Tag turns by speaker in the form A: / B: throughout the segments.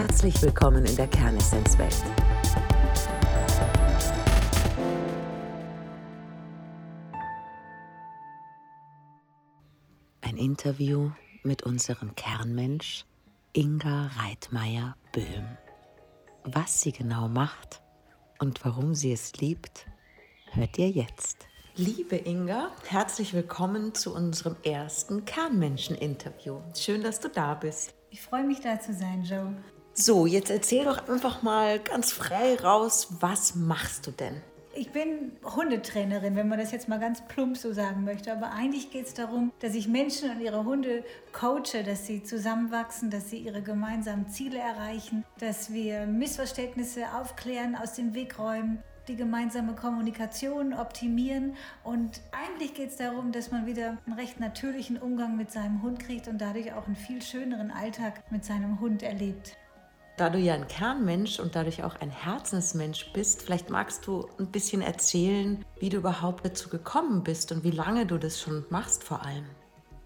A: Herzlich willkommen in der Kernessenzwelt. Ein Interview mit unserem Kernmensch Inga Reitmeier-Böhm. Was sie genau macht und warum sie es liebt, hört ihr jetzt. Liebe Inga, herzlich willkommen zu unserem ersten Kernmenschen-Interview. Schön, dass du da bist.
B: Ich freue mich, da zu sein, Joe.
A: So, jetzt erzähl doch einfach mal ganz frei raus, was machst du denn?
B: Ich bin Hundetrainerin, wenn man das jetzt mal ganz plump so sagen möchte. Aber eigentlich geht es darum, dass ich Menschen und ihre Hunde coache, dass sie zusammenwachsen, dass sie ihre gemeinsamen Ziele erreichen, dass wir Missverständnisse aufklären, aus dem Weg räumen, die gemeinsame Kommunikation optimieren. Und eigentlich geht es darum, dass man wieder einen recht natürlichen Umgang mit seinem Hund kriegt und dadurch auch einen viel schöneren Alltag mit seinem Hund erlebt.
A: Da du ja ein Kernmensch und dadurch auch ein Herzensmensch bist, vielleicht magst du ein bisschen erzählen, wie du überhaupt dazu gekommen bist und wie lange du das schon machst vor allem.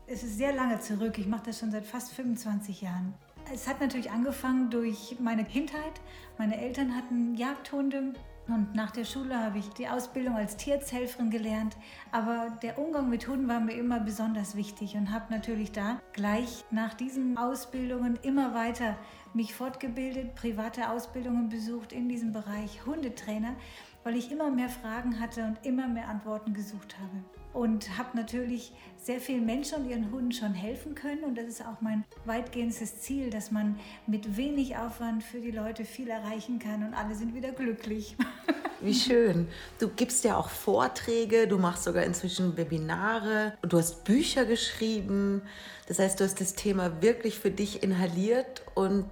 B: Es ist sehr lange zurück. Ich mache das schon seit fast 25 Jahren. Es hat natürlich angefangen durch meine Kindheit. Meine Eltern hatten Jagdhunde und nach der Schule habe ich die Ausbildung als Tierarzthelferin gelernt. Aber der Umgang mit Hunden war mir immer besonders wichtig und habe natürlich da gleich nach diesen Ausbildungen immer weiter mich fortgebildet, private Ausbildungen besucht in diesem Bereich Hundetrainer, weil ich immer mehr Fragen hatte und immer mehr Antworten gesucht habe. Und habe natürlich sehr vielen Menschen und ihren Hunden schon helfen können. Und das ist auch mein weitgehendes Ziel, dass man mit wenig Aufwand für die Leute viel erreichen kann und alle sind wieder glücklich.
A: Wie schön. Du gibst ja auch Vorträge, du machst sogar inzwischen Webinare, du hast Bücher geschrieben. Das heißt, du hast das Thema wirklich für dich inhaliert. Und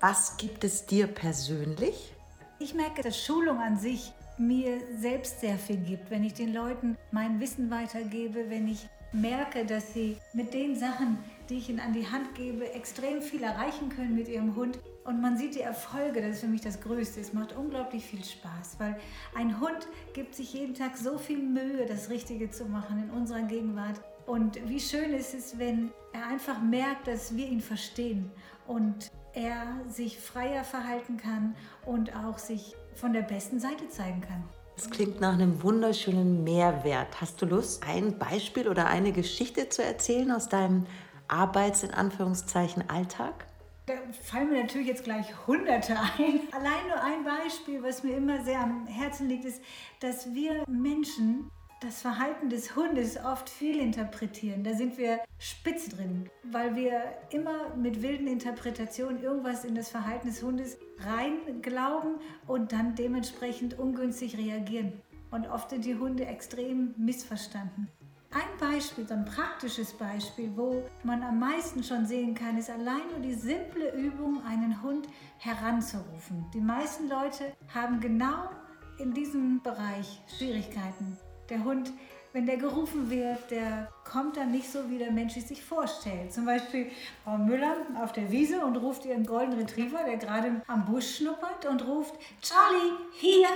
A: was gibt es dir persönlich?
B: Ich merke, dass Schulung an sich mir selbst sehr viel gibt, wenn ich den Leuten mein Wissen weitergebe, wenn ich merke, dass sie mit den Sachen, die ich ihnen an die Hand gebe, extrem viel erreichen können mit ihrem Hund. Und man sieht die Erfolge, das ist für mich das Größte. Es macht unglaublich viel Spaß, weil ein Hund gibt sich jeden Tag so viel Mühe, das Richtige zu machen in unserer Gegenwart. Und wie schön ist es, wenn er einfach merkt, dass wir ihn verstehen und er sich freier verhalten kann und auch sich von der besten Seite zeigen kann.
A: Das klingt nach einem wunderschönen Mehrwert. Hast du Lust, ein Beispiel oder eine Geschichte zu erzählen aus deinem Arbeits- in Anführungszeichen Alltag?
B: Da fallen mir natürlich jetzt gleich Hunderte ein. Allein nur ein Beispiel, was mir immer sehr am Herzen liegt, ist, dass wir Menschen das Verhalten des Hundes oft viel interpretieren. Da sind wir spitz drin, weil wir immer mit wilden Interpretationen irgendwas in das Verhalten des Hundes rein glauben und dann dementsprechend ungünstig reagieren. Und oft sind die Hunde extrem missverstanden. Ein Beispiel, so ein praktisches Beispiel, wo man am meisten schon sehen kann, ist allein nur die simple Übung, einen Hund heranzurufen. Die meisten Leute haben genau in diesem Bereich Schwierigkeiten. Der Hund, wenn der gerufen wird, der kommt dann nicht so, wie der Mensch es sich vorstellt. Zum Beispiel Frau Müller auf der Wiese und ruft ihren Golden Retriever, der gerade am Busch schnuppert, und ruft, Charlie, hier!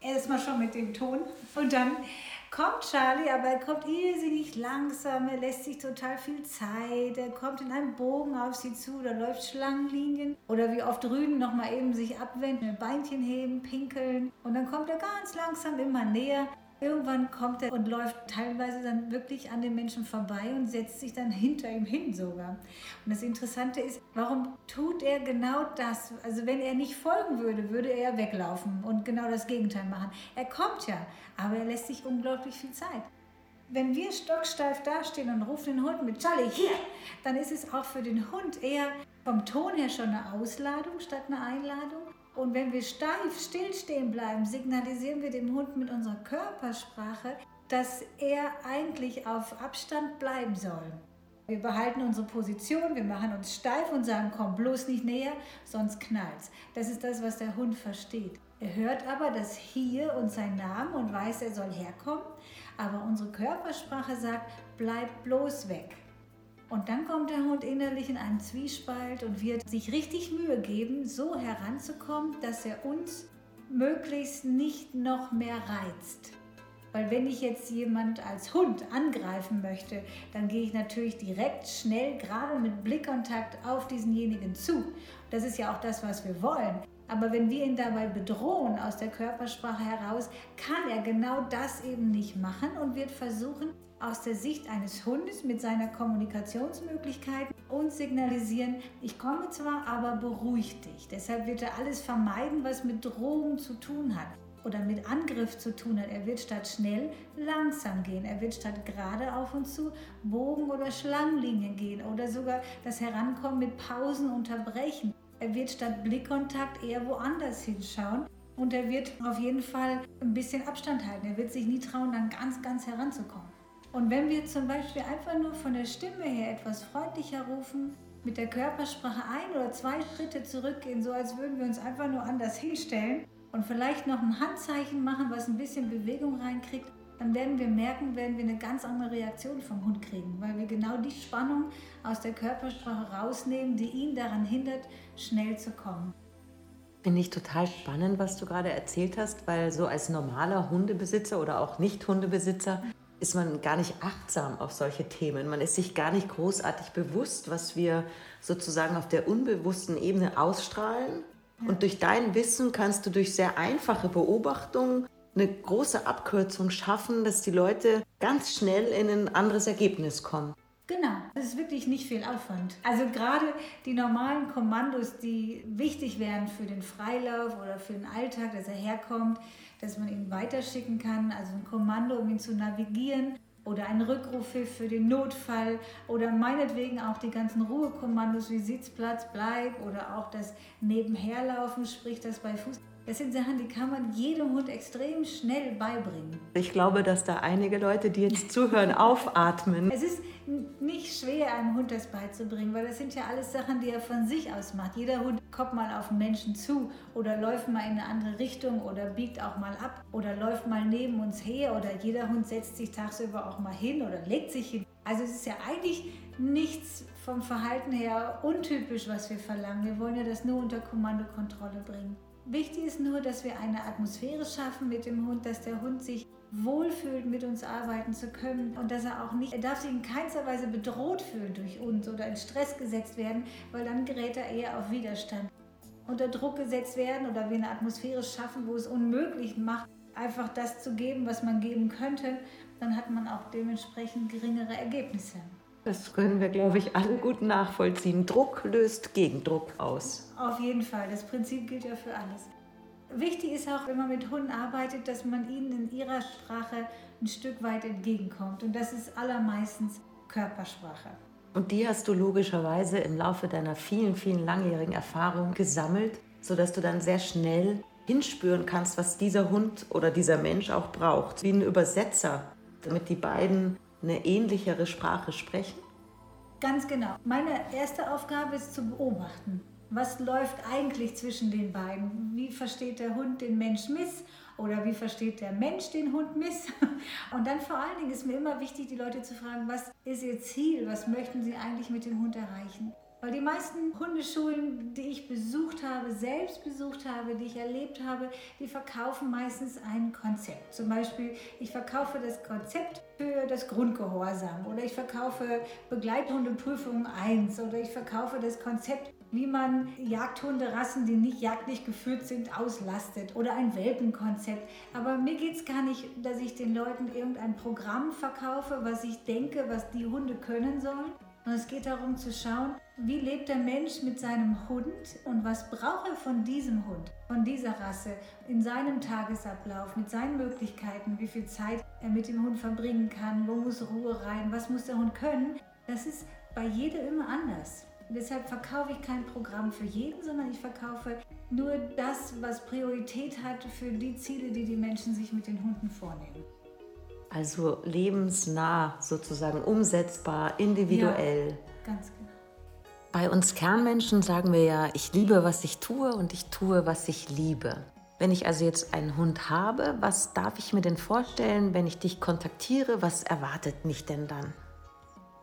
B: Erstmal schon mit dem Ton. Und dann kommt Charlie, aber er kommt irrsinnig langsam, er lässt sich total viel Zeit, er kommt in einem Bogen auf sie zu, da läuft Schlangenlinien oder wie oft Rüden nochmal eben sich abwenden, Beinchen heben, pinkeln und dann kommt er ganz langsam immer näher Irgendwann kommt er und läuft teilweise dann wirklich an den Menschen vorbei und setzt sich dann hinter ihm hin sogar. Und das Interessante ist, warum tut er genau das? Also wenn er nicht folgen würde, würde er weglaufen und genau das Gegenteil machen. Er kommt ja, aber er lässt sich unglaublich viel Zeit. Wenn wir stocksteif dastehen und rufen den Hund mit Charlie hier, dann ist es auch für den Hund eher vom Ton her schon eine Ausladung statt eine Einladung. Und wenn wir steif stillstehen bleiben, signalisieren wir dem Hund mit unserer Körpersprache, dass er eigentlich auf Abstand bleiben soll. Wir behalten unsere Position, wir machen uns steif und sagen, komm bloß nicht näher, sonst knallt's. Das ist das, was der Hund versteht. Er hört aber das hier und sein Namen und weiß, er soll herkommen, aber unsere Körpersprache sagt, bleib bloß weg. Und dann kommt der Hund innerlich in einen Zwiespalt und wird sich richtig Mühe geben, so heranzukommen, dass er uns möglichst nicht noch mehr reizt. Weil wenn ich jetzt jemand als Hund angreifen möchte, dann gehe ich natürlich direkt schnell, gerade mit Blickkontakt auf diesenjenigen zu. Das ist ja auch das, was wir wollen. Aber wenn wir ihn dabei bedrohen aus der Körpersprache heraus, kann er genau das eben nicht machen und wird versuchen, aus der Sicht eines Hundes mit seiner Kommunikationsmöglichkeit uns signalisieren, ich komme zwar, aber beruhig dich. Deshalb wird er alles vermeiden, was mit Drohung zu tun hat oder mit Angriff zu tun hat. Er wird statt schnell langsam gehen. Er wird statt gerade auf uns zu Bogen- oder Schlangenlinien gehen oder sogar das Herankommen mit Pausen unterbrechen. Er wird statt Blickkontakt eher woanders hinschauen und er wird auf jeden Fall ein bisschen Abstand halten. Er wird sich nie trauen, dann ganz, ganz heranzukommen. Und wenn wir zum Beispiel einfach nur von der Stimme her etwas freundlicher rufen, mit der Körpersprache ein oder zwei Schritte zurückgehen, so als würden wir uns einfach nur anders hinstellen und vielleicht noch ein Handzeichen machen, was ein bisschen Bewegung reinkriegt, dann werden wir merken, werden wir eine ganz andere Reaktion vom Hund kriegen, weil wir genau die Spannung aus der Körpersprache rausnehmen, die ihn daran hindert, schnell zu kommen.
A: Finde ich total spannend, was du gerade erzählt hast, weil so als normaler Hundebesitzer oder auch Nicht-Hundebesitzer ist man gar nicht achtsam auf solche Themen. Man ist sich gar nicht großartig bewusst, was wir sozusagen auf der unbewussten Ebene ausstrahlen. Ja. Und durch dein Wissen kannst du durch sehr einfache Beobachtung eine große Abkürzung schaffen, dass die Leute ganz schnell in ein anderes Ergebnis kommen.
B: Genau, das ist wirklich nicht viel Aufwand. Also gerade die normalen Kommandos, die wichtig wären für den Freilauf oder für den Alltag, dass er herkommt, dass man ihn weiterschicken kann, also ein Kommando, um ihn zu navigieren oder ein Rückrufpfiff für den Notfall oder meinetwegen auch die ganzen Ruhekommandos wie Sitzplatz, Bleib oder auch das Nebenherlaufen, sprich das bei Fuß. Das sind Sachen, die kann man jedem Hund extrem schnell beibringen.
A: Ich glaube, dass da einige Leute, die jetzt zuhören, aufatmen.
B: Es ist nicht schwer, einem Hund das beizubringen, weil das sind ja alles Sachen, die er von sich aus macht. Jeder Hund kommt mal auf einen Menschen zu oder läuft mal in eine andere Richtung oder biegt auch mal ab oder läuft mal neben uns her oder jeder Hund setzt sich tagsüber auch mal hin oder legt sich hin. Also es ist ja eigentlich nichts vom Verhalten her untypisch, was wir verlangen. Wir wollen ja das nur unter Kommandokontrolle bringen. Wichtig ist nur, dass wir eine Atmosphäre schaffen mit dem Hund, dass der Hund sich wohlfühlt, mit uns arbeiten zu können und dass er auch nicht, er darf sich in keinster Weise bedroht fühlen durch uns oder in Stress gesetzt werden, weil dann gerät er eher auf Widerstand. Unter Druck gesetzt werden oder wir eine Atmosphäre schaffen, wo es unmöglich macht, einfach das zu geben, was man geben könnte, dann hat man auch dementsprechend geringere Ergebnisse.
A: Das können wir, glaube ich, alle gut nachvollziehen. Druck löst Gegendruck aus.
B: Auf jeden Fall. Das Prinzip gilt ja für alles. Wichtig ist auch, wenn man mit Hunden arbeitet, dass man ihnen in ihrer Sprache ein Stück weit entgegenkommt. Und das ist allermeistens Körpersprache.
A: Und die hast du logischerweise im Laufe deiner vielen, vielen langjährigen Erfahrung gesammelt, sodass du dann sehr schnell hinspüren kannst, was dieser Hund oder dieser Mensch auch braucht. Wie ein Übersetzer, damit die beiden eine ähnlichere Sprache sprechen?
B: Ganz genau. Meine erste Aufgabe ist zu beobachten. Was läuft eigentlich zwischen den beiden? Wie versteht der Hund den Mensch miss? Oder wie versteht der Mensch den Hund miss? Und dann vor allen Dingen ist mir immer wichtig, die Leute zu fragen, was ist ihr Ziel? Was möchten sie eigentlich mit dem Hund erreichen? Weil die meisten Hundeschulen, die ich besucht habe, selbst besucht habe, die ich erlebt habe, die verkaufen meistens ein Konzept. Zum Beispiel, ich verkaufe das Konzept für das Grundgehorsam oder ich verkaufe Begleithundeprüfung 1 oder ich verkaufe das Konzept, wie man Jagdhunderassen, die nicht jagdlich geführt sind, auslastet oder ein Welpenkonzept. Aber mir geht es gar nicht, dass ich den Leuten irgendein Programm verkaufe, was ich denke, was die Hunde können sollen, und es geht darum zu schauen, wie lebt der Mensch mit seinem Hund und was braucht er von diesem Hund, von dieser Rasse, in seinem Tagesablauf, mit seinen Möglichkeiten, wie viel Zeit er mit dem Hund verbringen kann, wo muss Ruhe rein, was muss der Hund können. Das ist bei jedem immer anders. Deshalb verkaufe ich kein Programm für jeden, sondern ich verkaufe nur das, was Priorität hat für die Ziele, die die Menschen sich mit den Hunden vornehmen.
A: Also lebensnah sozusagen, umsetzbar, individuell.
B: Ja, ganz genau.
A: Bei uns Kernmenschen sagen wir ja, ich liebe, was ich tue und ich tue, was ich liebe. Wenn ich also jetzt einen Hund habe, was darf ich mir denn vorstellen, wenn ich dich kontaktiere? Was erwartet mich denn dann?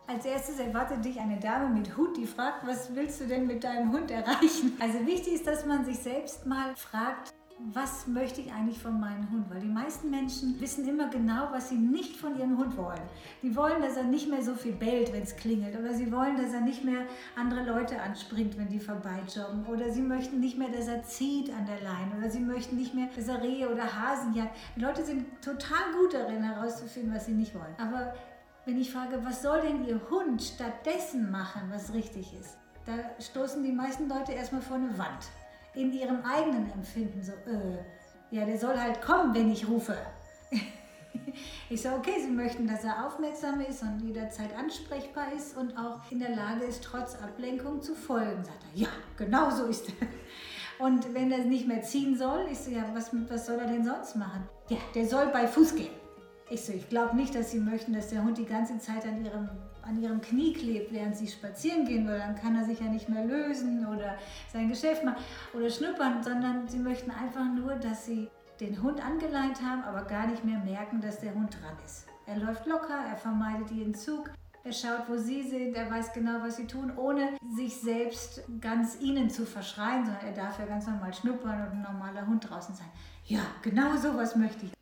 B: Als erstes erwartet dich eine Dame mit Hut, die fragt, was willst du denn mit deinem Hund erreichen? Also wichtig ist, dass man sich selbst mal fragt, was möchte ich eigentlich von meinem Hund? Weil die meisten Menschen wissen immer genau, was sie nicht von ihrem Hund wollen. Die wollen, dass er nicht mehr so viel bellt, wenn es klingelt. Oder sie wollen, dass er nicht mehr andere Leute anspringt, wenn die vorbeijoggen. Oder sie möchten nicht mehr, dass er zieht an der Leine. Oder sie möchten nicht mehr, dass er Rehe oder Hasen jagt. Die Leute sind total gut darin, herauszufinden, was sie nicht wollen. Aber wenn ich frage, was soll denn Ihr Hund stattdessen machen, was richtig ist, da stoßen die meisten Leute erstmal vor eine Wand in ihrem eigenen Empfinden so, äh, ja, der soll halt kommen, wenn ich rufe. ich sage, okay, Sie möchten, dass er aufmerksam ist und jederzeit ansprechbar ist und auch in der Lage ist, trotz Ablenkung zu folgen. Sagt er, ja, genau so ist er. Und wenn er nicht mehr ziehen soll, ich so, ja, was, was soll er denn sonst machen? Ja, der soll bei Fuß gehen. Ich so, ich glaube nicht, dass Sie möchten, dass der Hund die ganze Zeit an Ihrem an ihrem Knie klebt, während sie spazieren gehen, weil dann kann er sich ja nicht mehr lösen oder sein Geschäft machen oder schnuppern, sondern sie möchten einfach nur, dass sie den Hund angeleint haben, aber gar nicht mehr merken, dass der Hund dran ist. Er läuft locker, er vermeidet jeden Zug, er schaut, wo sie sind, er weiß genau, was sie tun, ohne sich selbst ganz ihnen zu verschreien, sondern er darf ja ganz normal schnuppern und ein normaler Hund draußen sein. Ja, genau sowas möchte ich.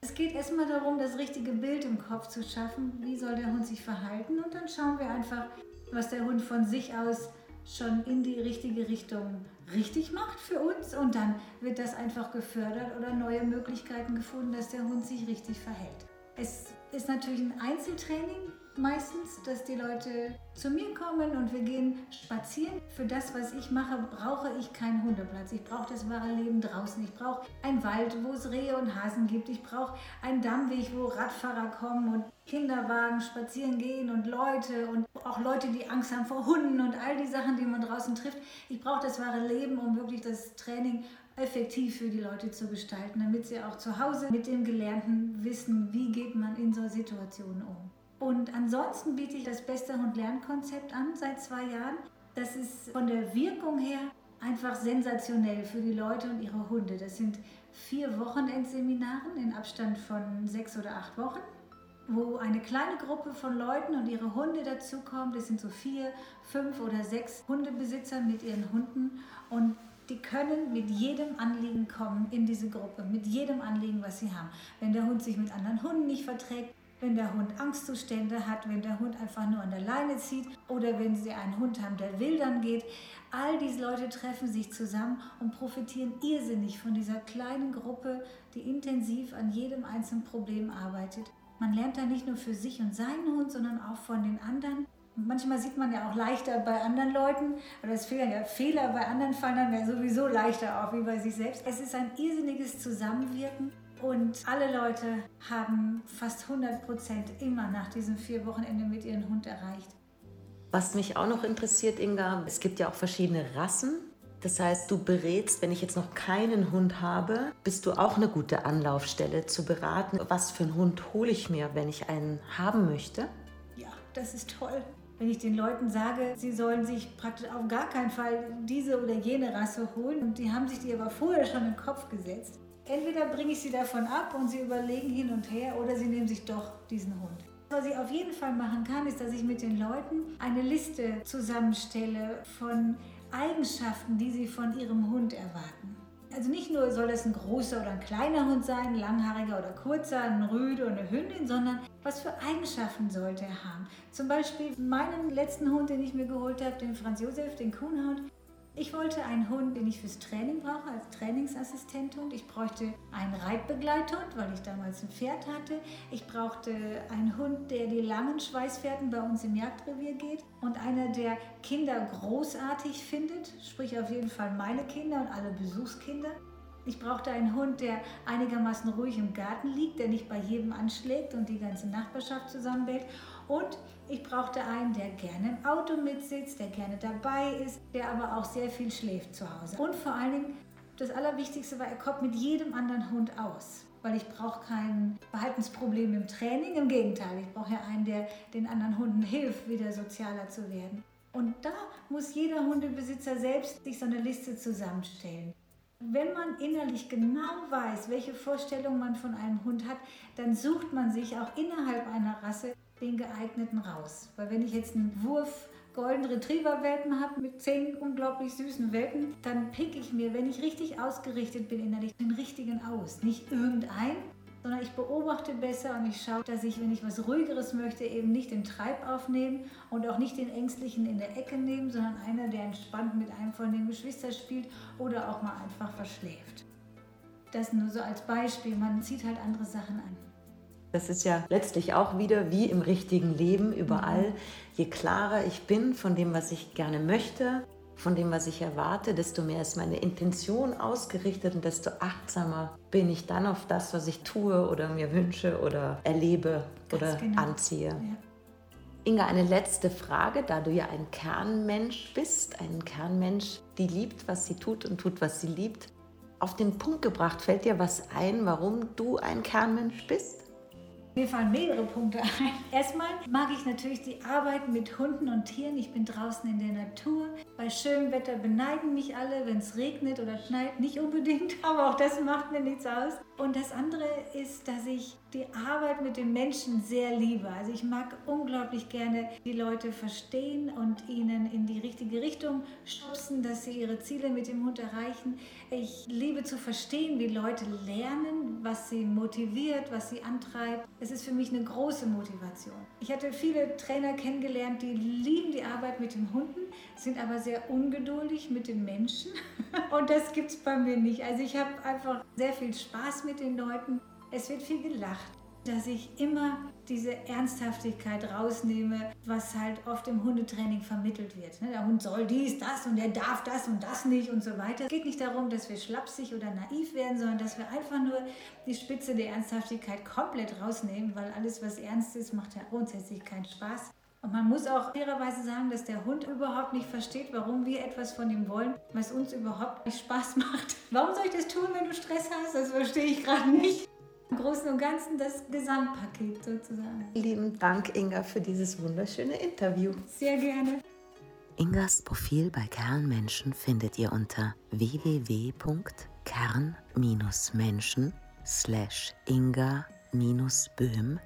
B: Es geht erstmal darum, das richtige Bild im Kopf zu schaffen. Wie soll der Hund sich verhalten? Und dann schauen wir einfach, was der Hund von sich aus schon in die richtige Richtung richtig macht für uns. Und dann wird das einfach gefördert oder neue Möglichkeiten gefunden, dass der Hund sich richtig verhält. Es ist natürlich ein Einzeltraining meistens, dass die Leute zu mir kommen und wir gehen spazieren. Für das, was ich mache, brauche ich keinen Hundeplatz. Ich brauche das wahre Leben draußen. Ich brauche einen Wald, wo es Rehe und Hasen gibt. Ich brauche einen Dammweg, wo Radfahrer kommen und Kinderwagen spazieren gehen und Leute und auch Leute, die Angst haben vor Hunden und all die Sachen, die man draußen trifft. Ich brauche das wahre Leben, um wirklich das Training effektiv für die Leute zu gestalten, damit sie auch zu Hause mit dem Gelernten wissen, wie geht man in so Situationen um. Und ansonsten biete ich das Beste Hund Lernkonzept an seit zwei Jahren. Das ist von der Wirkung her einfach sensationell für die Leute und ihre Hunde. Das sind vier Wochenendseminaren in Abstand von sechs oder acht Wochen, wo eine kleine Gruppe von Leuten und ihre Hunde dazukommt. Das sind so vier, fünf oder sechs Hundebesitzer mit ihren Hunden und die können mit jedem Anliegen kommen in diese Gruppe, mit jedem Anliegen, was sie haben. Wenn der Hund sich mit anderen Hunden nicht verträgt, wenn der Hund Angstzustände hat, wenn der Hund einfach nur an der Leine zieht oder wenn sie einen Hund haben, der wildern geht. All diese Leute treffen sich zusammen und profitieren irrsinnig von dieser kleinen Gruppe, die intensiv an jedem einzelnen Problem arbeitet. Man lernt da nicht nur für sich und seinen Hund, sondern auch von den anderen. manchmal sieht man ja auch leichter bei anderen Leuten, oder es fehlen ja Fehler bei anderen fallen dann ja sowieso leichter auf wie bei sich selbst. Es ist ein irrsinniges Zusammenwirken und alle Leute haben fast 100 Prozent immer nach diesem vier Wochenende mit ihrem Hund erreicht.
A: Was mich auch noch interessiert, Inga, es gibt ja auch verschiedene Rassen. Das heißt, du berätst, wenn ich jetzt noch keinen Hund habe, bist du auch eine gute Anlaufstelle zu beraten, was für einen Hund hole ich mir, wenn ich einen haben möchte?
B: Ja, das ist toll. Wenn ich den Leuten sage, sie sollen sich praktisch auf gar keinen Fall diese oder jene Rasse holen und die haben sich die aber vorher schon im Kopf gesetzt, Entweder bringe ich sie davon ab und sie überlegen hin und her oder sie nehmen sich doch diesen Hund. Was ich auf jeden Fall machen kann, ist, dass ich mit den Leuten eine Liste zusammenstelle von Eigenschaften, die sie von ihrem Hund erwarten. Also nicht nur soll das ein großer oder ein kleiner Hund sein, ein langhaariger oder kurzer, ein Rüde oder eine Hündin, sondern was für Eigenschaften sollte er haben. Zum Beispiel meinen letzten Hund, den ich mir geholt habe, den Franz Josef, den Kuhnhund, ich wollte einen Hund, den ich fürs Training brauche, als Trainingsassistenthund. Ich bräuchte einen Reitbegleithund, weil ich damals ein Pferd hatte. Ich brauchte einen Hund, der die langen Schweißfährten bei uns im Jagdrevier geht und einer, der Kinder großartig findet, sprich auf jeden Fall meine Kinder und alle Besuchskinder. Ich brauchte einen Hund, der einigermaßen ruhig im Garten liegt, der nicht bei jedem anschlägt und die ganze Nachbarschaft zusammenbellt. Und ich brauchte einen, der gerne im Auto mitsitzt, der gerne dabei ist, der aber auch sehr viel schläft zu Hause. Und vor allen Dingen, das Allerwichtigste war, er kommt mit jedem anderen Hund aus. Weil ich brauche kein Verhaltensproblem im Training, im Gegenteil. Ich brauche ja einen, der den anderen Hunden hilft, wieder sozialer zu werden. Und da muss jeder Hundebesitzer selbst sich so eine Liste zusammenstellen. Wenn man innerlich genau weiß, welche Vorstellung man von einem Hund hat, dann sucht man sich auch innerhalb einer Rasse den geeigneten raus. Weil wenn ich jetzt einen Wurf Golden Retriever Welpen habe mit zehn unglaublich süßen Welpen, dann pick ich mir, wenn ich richtig ausgerichtet bin innerlich, den richtigen aus. Nicht irgendein, sondern ich beobachte besser und ich schaue, dass ich, wenn ich was Ruhigeres möchte, eben nicht den Treib aufnehme und auch nicht den Ängstlichen in der Ecke nehme, sondern einer, der entspannt mit einem von den Geschwistern spielt oder auch mal einfach verschläft. Das nur so als Beispiel. Man zieht halt andere Sachen an.
A: Das ist ja letztlich auch wieder wie im richtigen Leben überall. Je klarer ich bin von dem, was ich gerne möchte, von dem, was ich erwarte, desto mehr ist meine Intention ausgerichtet und desto achtsamer bin ich dann auf das, was ich tue oder mir wünsche oder erlebe Ganz oder genau. anziehe. Ja. Inga, eine letzte Frage, da du ja ein Kernmensch bist, ein Kernmensch, die liebt, was sie tut und tut, was sie liebt. Auf den Punkt gebracht, fällt dir was ein, warum du ein Kernmensch bist?
B: Mir fallen mehrere Punkte ein. Erstmal mag ich natürlich die Arbeit mit Hunden und Tieren. Ich bin draußen in der Natur. Bei schönem Wetter beneigen mich alle, wenn es regnet oder schneit. Nicht unbedingt, aber auch das macht mir nichts aus. Und das andere ist, dass ich die Arbeit mit den Menschen sehr liebe. Also ich mag unglaublich gerne die Leute verstehen und ihnen in die richtige Richtung schubsen, dass sie ihre Ziele mit dem Hund erreichen. Ich liebe zu verstehen, wie Leute lernen, was sie motiviert, was sie antreibt. Es ist für mich eine große Motivation. Ich hatte viele Trainer kennengelernt, die lieben die Arbeit mit den Hunden, sind aber sehr ungeduldig mit den Menschen. Und das gibt es bei mir nicht. Also ich habe einfach sehr viel Spaß mit den Leuten es wird viel gelacht, dass ich immer diese Ernsthaftigkeit rausnehme, was halt oft im Hundetraining vermittelt wird. Ne? Der Hund soll dies, das und er darf das und das nicht und so weiter. Es geht nicht darum, dass wir schlapsig oder naiv werden, sondern dass wir einfach nur die Spitze der Ernsthaftigkeit komplett rausnehmen, weil alles, was ernst ist, macht ja grundsätzlich keinen Spaß. Und man muss auch fairerweise sagen, dass der Hund überhaupt nicht versteht, warum wir etwas von ihm wollen, was uns überhaupt nicht Spaß macht. Warum soll ich das tun, wenn du Stress hast? Das verstehe ich gerade nicht. Im Großen und Ganzen das Gesamtpaket sozusagen.
A: Lieben Dank, Inga, für dieses wunderschöne Interview.
B: Sehr gerne.
A: Ingas Profil bei Kernmenschen findet ihr unter www.kern-menschen slash inga-böhm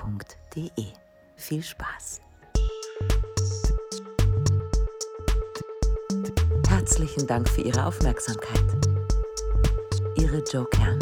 A: b-o-e-h-m.de. Viel Spaß! Herzlichen Dank für Ihre Aufmerksamkeit. Ihre Joe Kern.